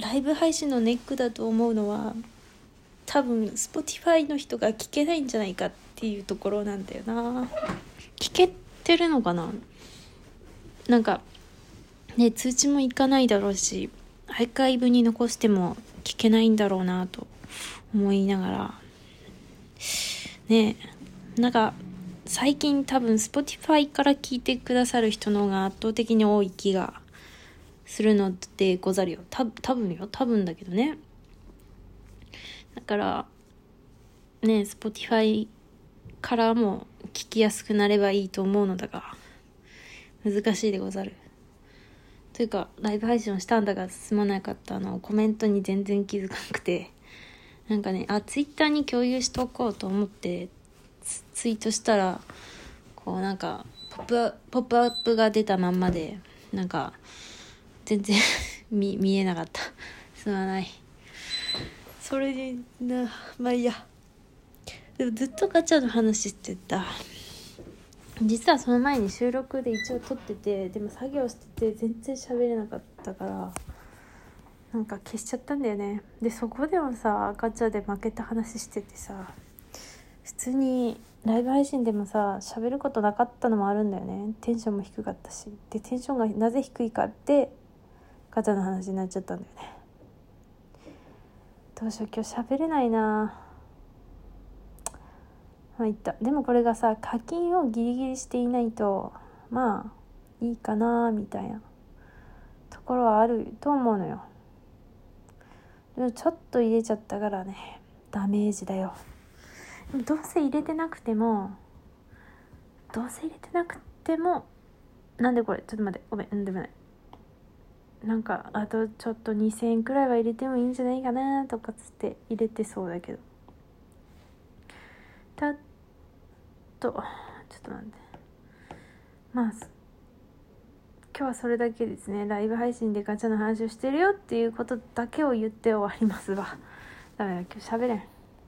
ライブ配信のネックだと思うのは多分 Spotify の人が聞けないんじゃないかっていうところなんだよな。聞けてるのかな？なんかね通知もいかないだろうしアーカイブに残しても聞けないんだろうなと思いながら。ねなんか最近多分 Spotify から聞いてくださる人の方が圧倒的に多い気がするのでござるよ。た多分よ。多分だけどね。だからね Spotify からも聞きやすくなればいいと思うのだが難しいでござる。というかライブ配信をしたんだが進まなかったのをコメントに全然気づかなくて。なんかねあツイッターに共有しとこうと思ってツイートしたらこうなんかポップポップアップが出たまんまでなんか全然 見見えなかった。すまない。それでなまあいいや。でもずっとガチャの話してた。実はその前に収録で一応撮っててでも作業してて全然喋れなかったからなんか消しちゃったんだよね。でそこでもさガチャで負けた話しててさ普通にライブ配信でもさ喋ることなかったのもあるんだよね。テンションも低かったし。でテンションがなぜ低いかってガチャの話になっちゃったんだよね。どうしよう今日喋れないな。まあいったでもこれがさ課金をギリギリしていないとまあいいかなみたいな。ところはあると思うのよ。でもちょっと入れちゃったからね。ダメージだよ。どうせ入れてなくてもどうせ入れてなくてもなんでこれ？ちょっと待って。ごめん。んでもない。なんかあとちょっと2,000円くらいは入れてもいいんじゃないかなとかつって入れてそうだけど。たっとちょっと待って。まあ今日はそれだけですね。ライブ配信でガチャの話をしてるよっていうことだけを言って終わりますわ。だから今日喋れん。